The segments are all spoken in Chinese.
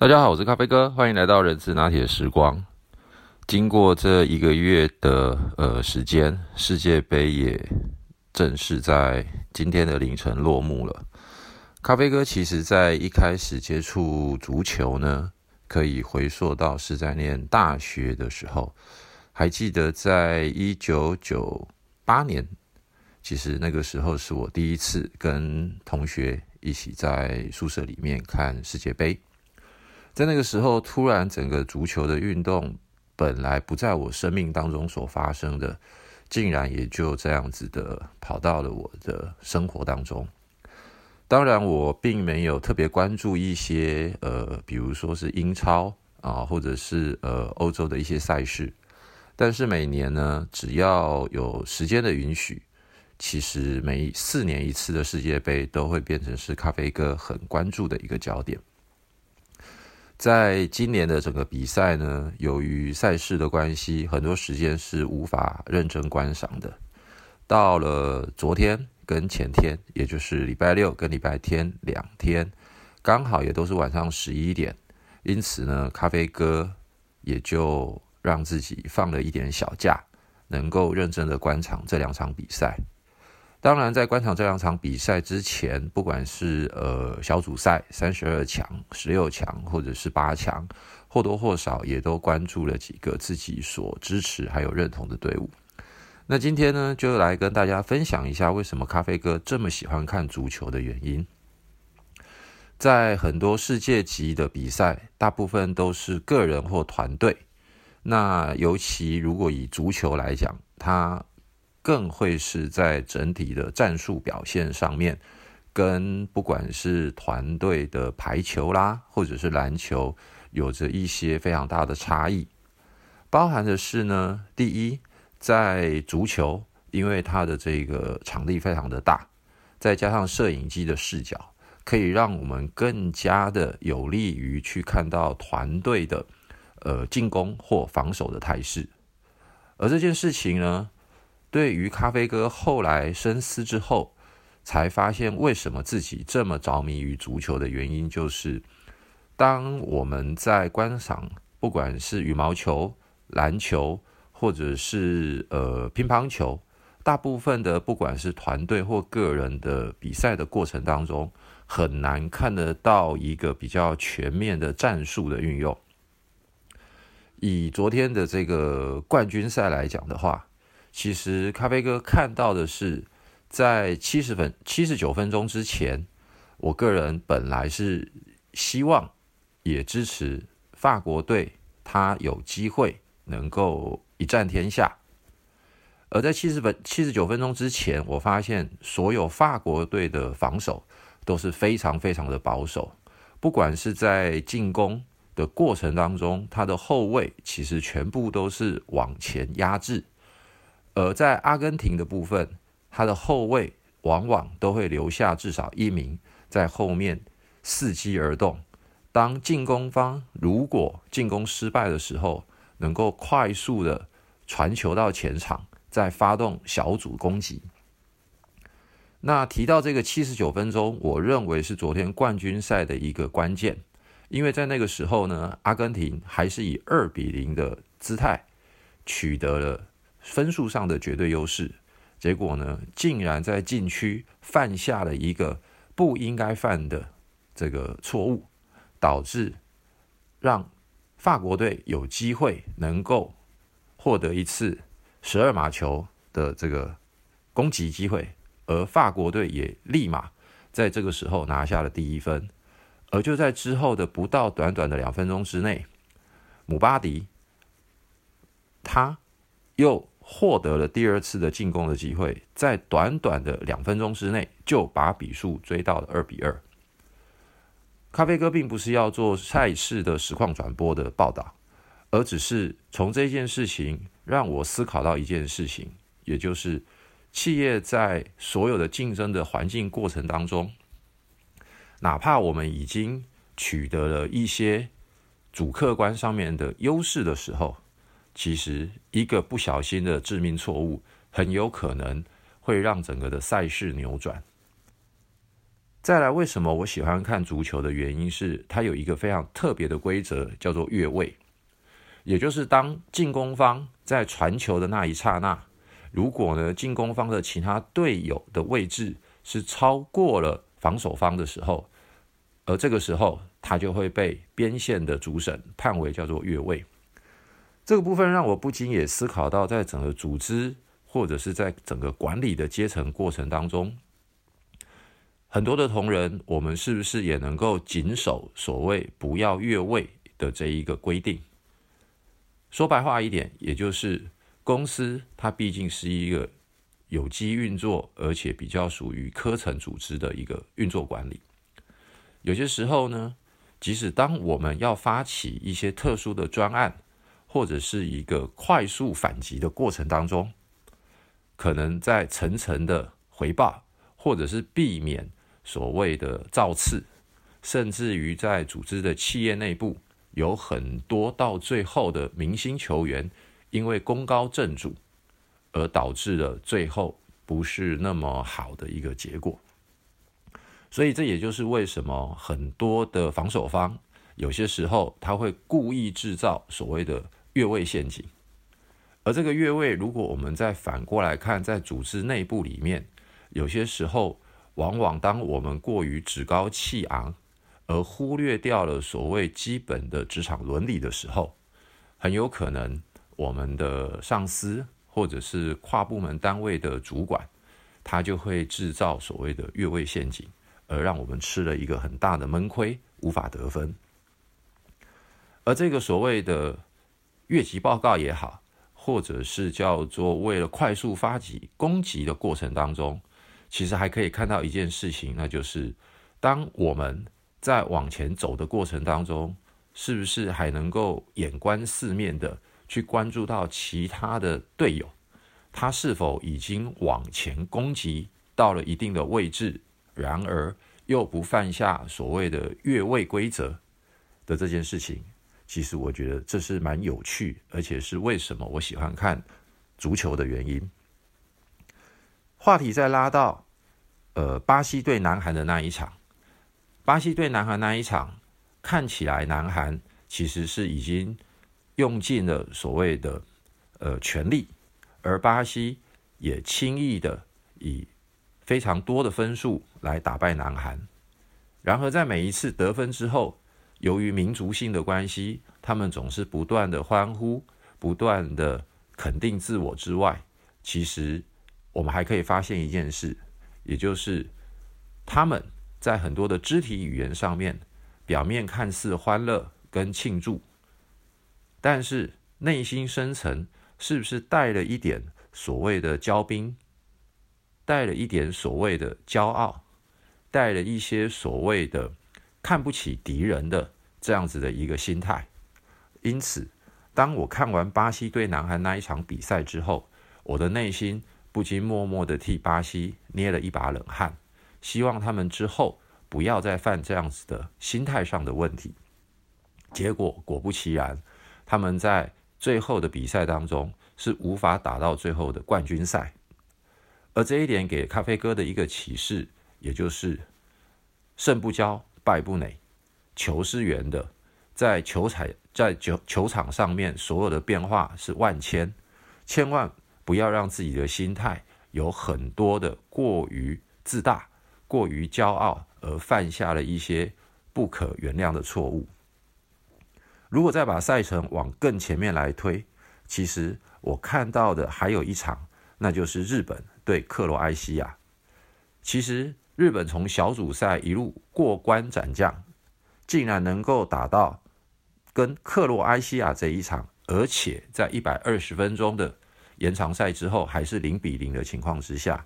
大家好，我是咖啡哥，欢迎来到人之拿铁时光。经过这一个月的呃时间，世界杯也正式在今天的凌晨落幕了。咖啡哥其实在一开始接触足球呢，可以回溯到是在念大学的时候，还记得在一九九八年，其实那个时候是我第一次跟同学一起在宿舍里面看世界杯。在那个时候，突然整个足球的运动本来不在我生命当中所发生的，竟然也就这样子的跑到了我的生活当中。当然，我并没有特别关注一些呃，比如说是英超啊，或者是呃欧洲的一些赛事。但是每年呢，只要有时间的允许，其实每四年一次的世界杯都会变成是咖啡哥很关注的一个焦点。在今年的整个比赛呢，由于赛事的关系，很多时间是无法认真观赏的。到了昨天跟前天，也就是礼拜六跟礼拜天两天，刚好也都是晚上十一点，因此呢，咖啡哥也就让自己放了一点小假，能够认真的观场这两场比赛。当然，在观场这两场比赛之前，不管是呃小组赛三十二强、十六强，或者是八强，或多或少也都关注了几个自己所支持还有认同的队伍。那今天呢，就来跟大家分享一下为什么咖啡哥这么喜欢看足球的原因。在很多世界级的比赛，大部分都是个人或团队。那尤其如果以足球来讲，它更会是在整体的战术表现上面，跟不管是团队的排球啦，或者是篮球，有着一些非常大的差异。包含的是呢，第一，在足球，因为它的这个场地非常的大，再加上摄影机的视角，可以让我们更加的有利于去看到团队的呃进攻或防守的态势。而这件事情呢，对于咖啡哥后来深思之后，才发现为什么自己这么着迷于足球的原因，就是当我们在观赏，不管是羽毛球、篮球，或者是呃乒乓球，大部分的不管是团队或个人的比赛的过程当中，很难看得到一个比较全面的战术的运用。以昨天的这个冠军赛来讲的话。其实咖啡哥看到的是，在七十分、七十九分钟之前，我个人本来是希望也支持法国队，他有机会能够一战天下。而在七十分、七十九分钟之前，我发现所有法国队的防守都是非常非常的保守，不管是在进攻的过程当中，他的后卫其实全部都是往前压制。而在阿根廷的部分，他的后卫往往都会留下至少一名在后面伺机而动。当进攻方如果进攻失败的时候，能够快速的传球到前场，再发动小组攻击。那提到这个七十九分钟，我认为是昨天冠军赛的一个关键，因为在那个时候呢，阿根廷还是以二比零的姿态取得了。分数上的绝对优势，结果呢，竟然在禁区犯下了一个不应该犯的这个错误，导致让法国队有机会能够获得一次十二码球的这个攻击机会，而法国队也立马在这个时候拿下了第一分，而就在之后的不到短短的两分钟之内，姆巴迪他又。获得了第二次的进攻的机会，在短短的两分钟之内就把比数追到了二比二。咖啡哥并不是要做赛事的实况转播的报道，而只是从这件事情让我思考到一件事情，也就是企业在所有的竞争的环境过程当中，哪怕我们已经取得了一些主客观上面的优势的时候。其实，一个不小心的致命错误，很有可能会让整个的赛事扭转。再来，为什么我喜欢看足球的原因是，它有一个非常特别的规则，叫做越位，也就是当进攻方在传球的那一刹那，如果呢进攻方的其他队友的位置是超过了防守方的时候，而这个时候他就会被边线的主审判为叫做越位。这个部分让我不禁也思考到，在整个组织或者是在整个管理的阶层过程当中。很多的同仁，我们是不是也能够谨守所谓不要越位的这一个规定？说白话一点，也就是公司它毕竟是一个有机运作，而且比较属于科层组织的一个运作管理。有些时候呢，即使当我们要发起一些特殊的专案，或者是一个快速反击的过程当中，可能在层层的回报，或者是避免。所谓的造次，甚至于在组织的企业内部，有很多到最后的明星球员，因为功高震主，而导致了最后不是那么好的一个结果。所以这也就是为什么很多的防守方有些时候他会故意制造所谓的越位陷阱，而这个越位，如果我们再反过来看，在组织内部里面，有些时候。往往当我们过于趾高气昂，而忽略掉了所谓基本的职场伦理的时候，很有可能我们的上司或者是跨部门单位的主管，他就会制造所谓的越位陷阱，而让我们吃了一个很大的闷亏，无法得分。而这个所谓的越级报告也好，或者是叫做为了快速发起攻击的过程当中。其实还可以看到一件事情，那就是当我们在往前走的过程当中，是不是还能够眼观四面的去关注到其他的队友，他是否已经往前攻击到了一定的位置，然而又不犯下所谓的越位规则的这件事情，其实我觉得这是蛮有趣，而且是为什么我喜欢看足球的原因。话题再拉到，呃，巴西对南韩的那一场，巴西对南韩那一场，看起来南韩其实是已经用尽了所谓的呃全力，而巴西也轻易的以非常多的分数来打败南韩。然而在每一次得分之后，由于民族性的关系，他们总是不断的欢呼，不断的肯定自我之外，其实。我们还可以发现一件事，也就是他们在很多的肢体语言上面，表面看似欢乐跟庆祝，但是内心深层是不是带了一点所谓的骄兵，带了一点所谓的骄傲，带了一些所谓的看不起敌人的这样子的一个心态？因此，当我看完巴西对南韩那一场比赛之后，我的内心。不禁默默的替巴西捏了一把冷汗，希望他们之后不要再犯这样子的心态上的问题。结果果不其然，他们在最后的比赛当中是无法打到最后的冠军赛。而这一点给咖啡哥的一个启示，也就是胜不骄，败不馁，球是圆的，在球场在球球场上面所有的变化是万千，千万。不要让自己的心态有很多的过于自大、过于骄傲，而犯下了一些不可原谅的错误。如果再把赛程往更前面来推，其实我看到的还有一场，那就是日本对克罗埃西亚。其实日本从小组赛一路过关斩将，竟然能够打到跟克罗埃西亚这一场，而且在一百二十分钟的。延长赛之后还是零比零的情况之下，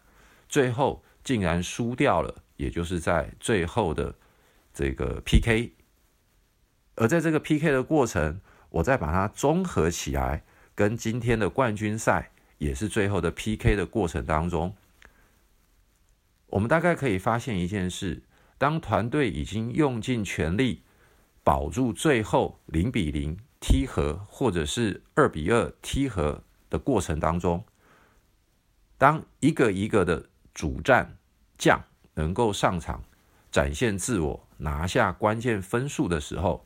最后竟然输掉了，也就是在最后的这个 PK。而在这个 PK 的过程，我再把它综合起来，跟今天的冠军赛也是最后的 PK 的过程当中，我们大概可以发现一件事：当团队已经用尽全力保住最后零比零踢和，或者是二比二踢和。的过程当中，当一个一个的主战将能够上场，展现自我、拿下关键分数的时候，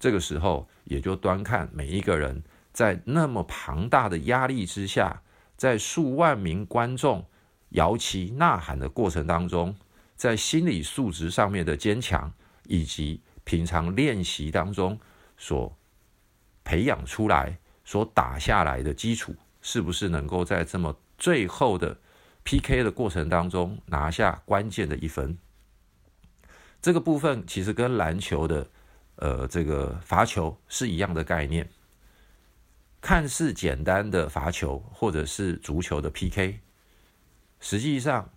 这个时候也就端看每一个人在那么庞大的压力之下，在数万名观众摇旗呐喊的过程当中，在心理素质上面的坚强，以及平常练习当中所培养出来、所打下来的基础，是不是能够在这么最后的 PK 的过程当中拿下关键的一分？这个部分其实跟篮球的呃这个罚球是一样的概念。看似简单的罚球或者是足球的 PK，实际上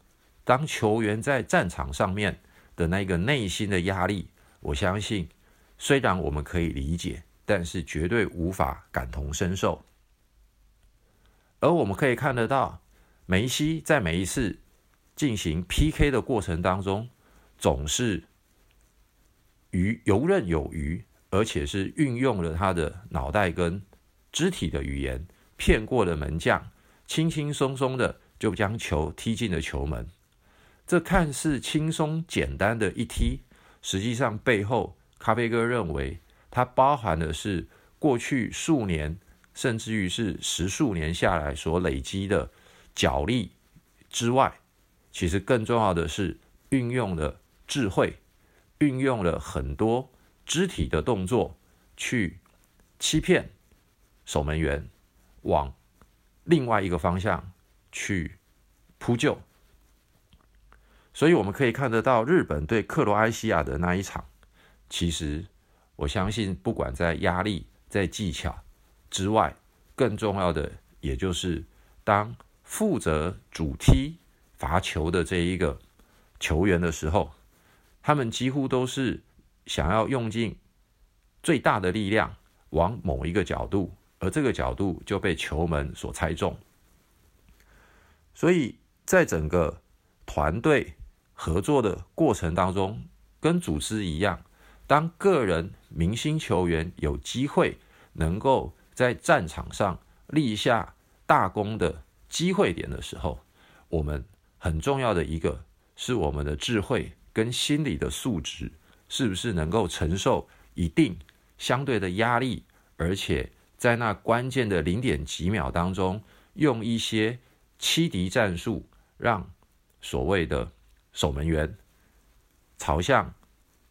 当球员在战场上面的那个内心的压力，我相信虽然我们可以理解。但是绝对无法感同身受，而我们可以看得到，梅西在每一次进行 PK 的过程当中，总是于游刃有余，而且是运用了他的脑袋跟肢体的语言，骗过了门将，轻轻松松的就将球踢进了球门。这看似轻松简单的一踢，实际上背后，咖啡哥认为。它包含的是过去数年，甚至于是十数年下来所累积的脚力之外，其实更重要的是运用了智慧，运用了很多肢体的动作去欺骗守门员，往另外一个方向去扑救。所以我们可以看得到，日本对克罗埃西亚的那一场，其实。我相信，不管在压力、在技巧之外，更重要的，也就是当负责主踢罚球的这一个球员的时候，他们几乎都是想要用尽最大的力量往某一个角度，而这个角度就被球门所猜中。所以在整个团队合作的过程当中，跟组织一样。当个人明星球员有机会能够在战场上立下大功的机会点的时候，我们很重要的一个是我们的智慧跟心理的素质，是不是能够承受一定相对的压力，而且在那关键的零点几秒当中，用一些欺敌战术，让所谓的守门员朝向。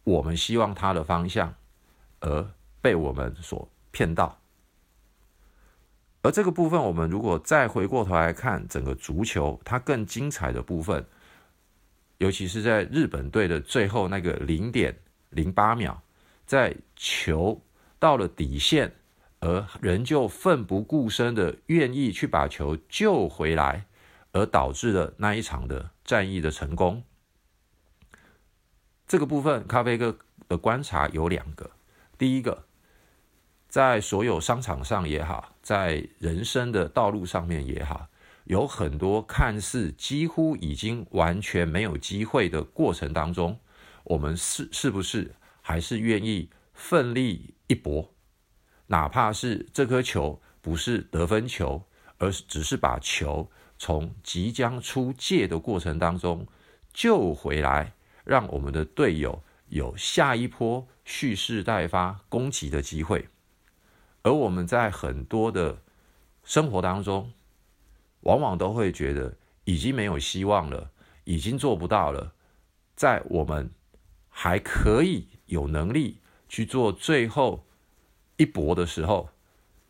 我们希望他的方向，而被我们所骗到。而这个部分，我们如果再回过头来看整个足球，它更精彩的部分，尤其是在日本队的最后那个零点零八秒，在球到了底线，而仍旧奋不顾身的愿意去把球救回来，而导致了那一场的战役的成功。这个部分，咖啡哥的观察有两个。第一个，在所有商场上也好，在人生的道路上面也好，有很多看似几乎已经完全没有机会的过程当中，我们是是不是还是愿意奋力一搏？哪怕是这颗球不是得分球，而是只是把球从即将出界的过程当中救回来。让我们的队友有下一波蓄势待发攻击的机会，而我们在很多的生活当中，往往都会觉得已经没有希望了，已经做不到了。在我们还可以有能力去做最后一搏的时候，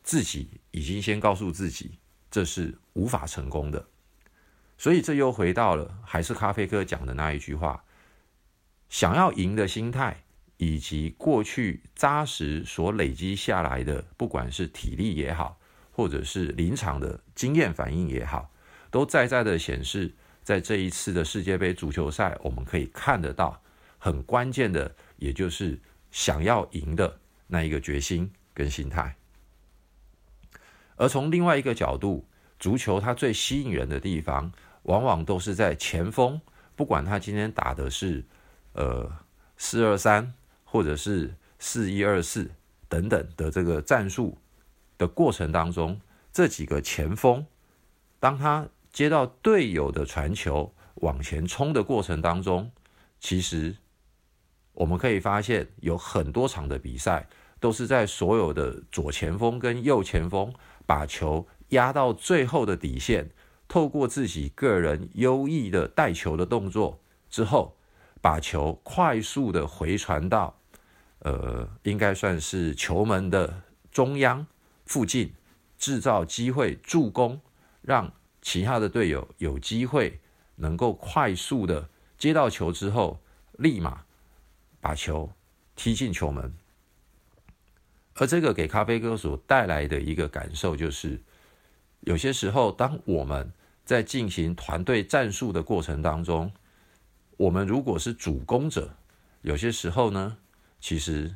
自己已经先告诉自己这是无法成功的。所以这又回到了还是咖啡哥讲的那一句话。想要赢的心态，以及过去扎实所累积下来的，不管是体力也好，或者是临场的经验反应也好，都在在的显示，在这一次的世界杯足球赛，我们可以看得到很关键的，也就是想要赢的那一个决心跟心态。而从另外一个角度，足球它最吸引人的地方，往往都是在前锋，不管他今天打的是。呃，四二三或者是四一二四等等的这个战术的过程当中，这几个前锋，当他接到队友的传球往前冲的过程当中，其实我们可以发现有很多场的比赛都是在所有的左前锋跟右前锋把球压到最后的底线，透过自己个人优异的带球的动作之后，把球快速的回传到，呃，应该算是球门的中央附近，制造机会助攻，让其他的队友有机会能够快速的接到球之后，立马把球踢进球门。而这个给咖啡哥所带来的一个感受就是，有些时候，当我们在进行团队战术的过程当中，我们如果是主攻者，有些时候呢，其实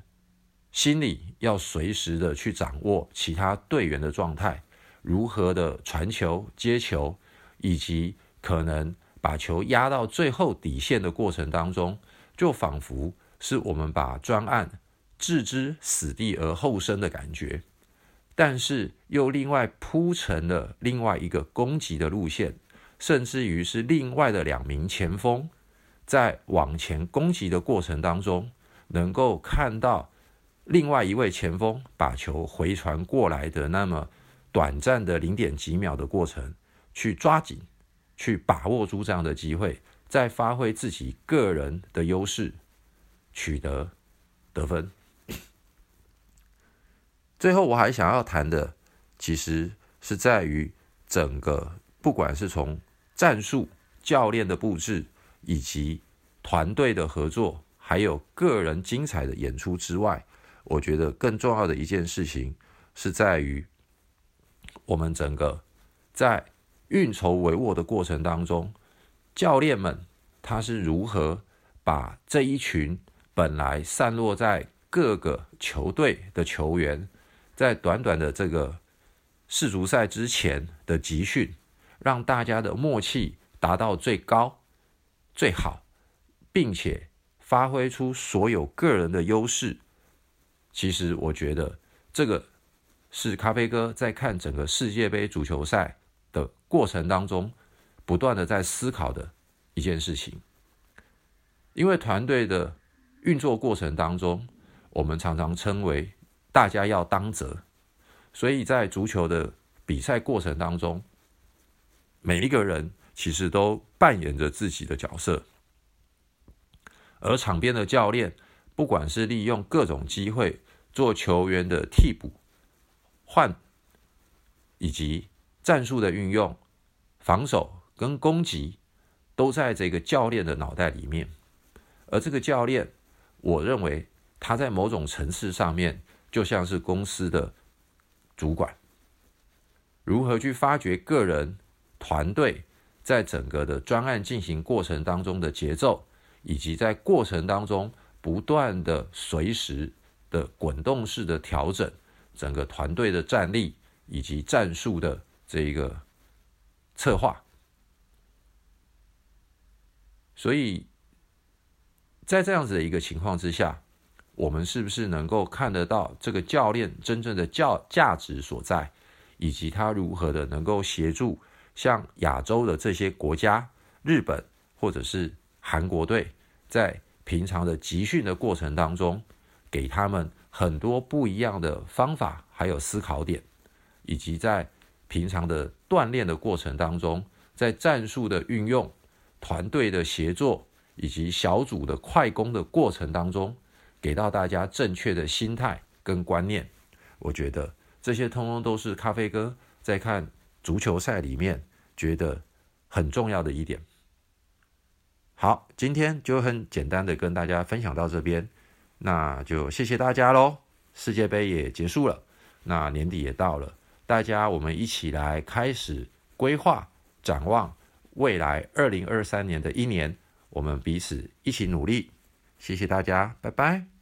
心里要随时的去掌握其他队员的状态，如何的传球、接球，以及可能把球压到最后底线的过程当中，就仿佛是我们把专案。置之死地而后生的感觉，但是又另外铺成了另外一个攻击的路线，甚至于是另外的两名前锋在往前攻击的过程当中，能够看到另外一位前锋把球回传过来的那么短暂的零点几秒的过程，去抓紧，去把握住这样的机会，再发挥自己个人的优势，取得得分。最后，我还想要谈的，其实是在于整个，不管是从战术、教练的布置，以及团队的合作，还有个人精彩的演出之外，我觉得更重要的一件事情，是在于我们整个在运筹帷幄的过程当中，教练们他是如何把这一群本来散落在各个球队的球员。在短短的这个世足赛之前的集训，让大家的默契达到最高、最好，并且发挥出所有个人的优势。其实，我觉得这个是咖啡哥在看整个世界杯足球赛的过程当中，不断的在思考的一件事情。因为团队的运作过程当中，我们常常称为。大家要当责，所以在足球的比赛过程当中，每一个人其实都扮演着自己的角色，而场边的教练，不管是利用各种机会做球员的替补、换，以及战术的运用、防守跟攻击，都在这个教练的脑袋里面。而这个教练，我认为他在某种层次上面。就像是公司的主管，如何去发掘个人、团队在整个的专案进行过程当中的节奏，以及在过程当中不断的随时的滚动式的调整整个团队的战力以及战术的这一个策划，所以在这样子的一个情况之下。我们是不是能够看得到这个教练真正的教价值所在，以及他如何的能够协助像亚洲的这些国家，日本或者是韩国队，在平常的集训的过程当中，给他们很多不一样的方法，还有思考点，以及在平常的锻炼的过程当中，在战术的运用、团队的协作以及小组的快攻的过程当中。给到大家正确的心态跟观念，我觉得这些通通都是咖啡哥在看足球赛里面觉得很重要的一点。好，今天就很简单的跟大家分享到这边，那就谢谢大家喽。世界杯也结束了，那年底也到了，大家我们一起来开始规划展望未来二零二三年的一年，我们彼此一起努力。谢谢大家，拜拜。